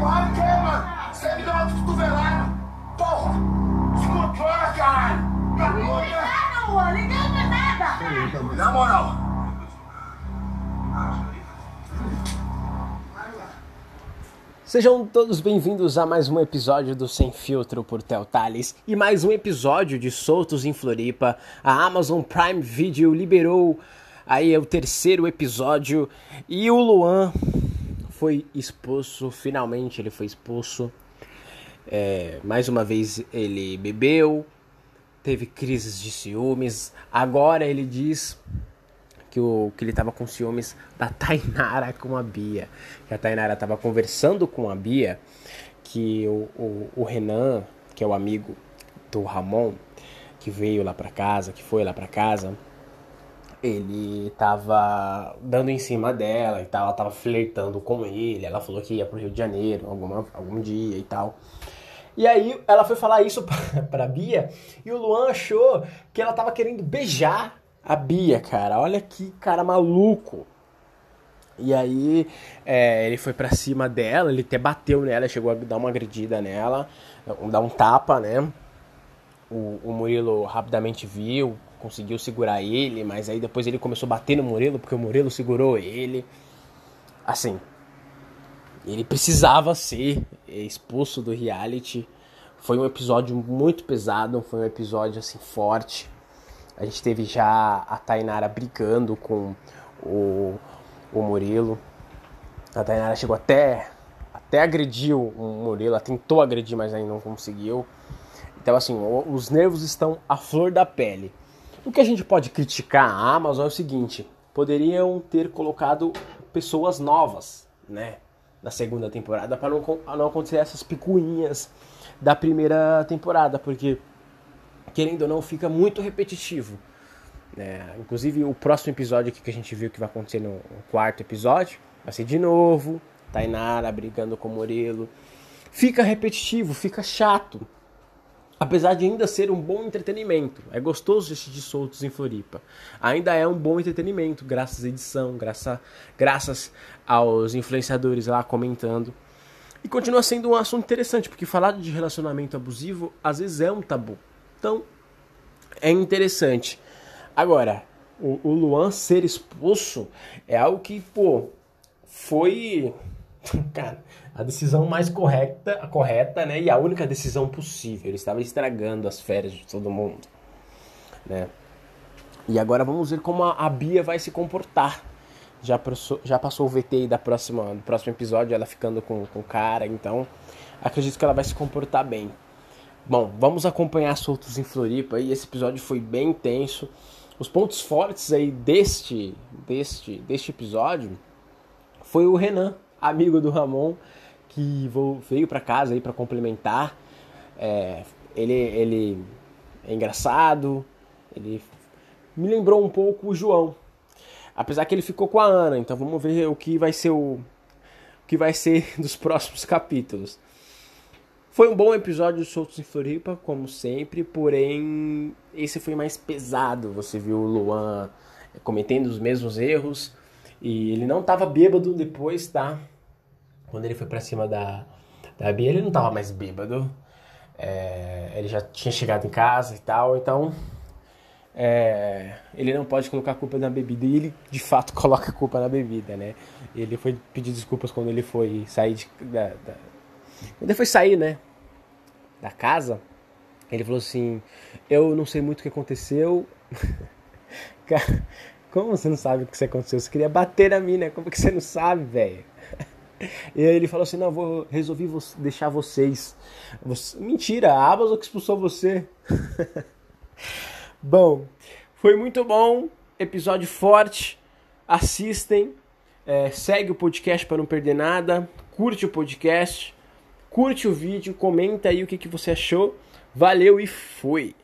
Vai, que, mano? Você me deu uma cotovelada. Porra! Se controla, caralho! Na moral! Sejam todos bem-vindos a mais um episódio do Sem Filtro por Tel Tales e mais um episódio de Soltos em Floripa. A Amazon Prime Video liberou aí o terceiro episódio e o Luan foi expulso, finalmente ele foi expulso. É, mais uma vez ele bebeu, teve crises de ciúmes. Agora ele diz que, o, que ele estava com ciúmes da Tainara com a Bia. Que a Tainara estava conversando com a Bia, que o, o, o, Renan, que é o amigo do Ramon, que veio lá para casa, que foi lá para casa, ele tava dando em cima dela e tal, ela tava flertando com ele, ela falou que ia pro Rio de Janeiro alguma, algum dia e tal. E aí ela foi falar isso pra, pra Bia e o Luan achou que ela tava querendo beijar a Bia, cara. Olha que cara maluco. E aí é, ele foi pra cima dela, ele até bateu nela, chegou a dar uma agredida nela, dar um tapa, né? O, o Murilo rapidamente viu, conseguiu segurar ele, mas aí depois ele começou a bater no Murilo porque o Murilo segurou ele. Assim, ele precisava ser expulso do reality. Foi um episódio muito pesado, foi um episódio assim forte. A gente teve já a Tainara brigando com o, o Murilo. A Tainara chegou até até agrediu o Murilo, ela tentou agredir, mas ainda não conseguiu. Então assim, os nervos estão à flor da pele. O que a gente pode criticar a Amazon é o seguinte: poderiam ter colocado pessoas novas, né, na segunda temporada para não, não acontecer essas picuinhas da primeira temporada, porque querendo ou não, fica muito repetitivo. Né? Inclusive, o próximo episódio aqui que a gente viu que vai acontecer no, quarto episódio vai ser de novo Tainara brigando com o Murilo. Fica repetitivo, fica chato. Apesar de ainda ser um bom entretenimento, é gostoso assistir soltos em Floripa. Ainda é um bom entretenimento, graças à edição, graças, graças aos influenciadores lá comentando. E continua sendo um assunto interessante, porque falar de relacionamento abusivo às vezes é um tabu. Então, é interessante. Agora, o, o Luan ser expulso é algo que, pô, foi. Cara, a decisão mais correta, a correta, né? E a única decisão possível. Ele estava estragando as férias de todo mundo, né? E agora vamos ver como a, a Bia vai se comportar. Já passou, já passou o VT da próxima, do próximo episódio, ela ficando com, com o cara, então acredito que ela vai se comportar bem. Bom, vamos acompanhar Soltos em Floripa e esse episódio foi bem intenso. Os pontos fortes aí deste, deste, deste episódio foi o Renan, amigo do Ramon, que veio para casa aí para complementar. É, ele, ele é engraçado, ele me lembrou um pouco o João. Apesar que ele ficou com a Ana, então vamos ver o que vai ser o, o que vai ser dos próximos capítulos. Foi um bom episódio de Soltos em Floripa, como sempre, porém esse foi mais pesado. Você viu o Luan cometendo os mesmos erros e ele não tava bêbado depois, tá? Quando ele foi para cima da, da Bia, ele não tava mais bêbado. É, ele já tinha chegado em casa e tal, então é, ele não pode colocar a culpa na bebida e ele de fato coloca a culpa na bebida, né? Ele foi pedir desculpas quando ele foi sair de, da, da, quando ele foi sair, né? Da casa, ele falou assim: Eu não sei muito o que aconteceu. Cara, como você não sabe o que aconteceu? Você queria bater na mina, como que você não sabe, velho? E aí ele falou assim: Não, vou resolvi deixar vocês. Você... Mentira, a Amazon que expulsou você. bom, foi muito bom. Episódio forte. Assistem. É, segue o podcast para não perder nada. Curte o podcast curte o vídeo, comenta aí o que, que você achou. Valeu e fui!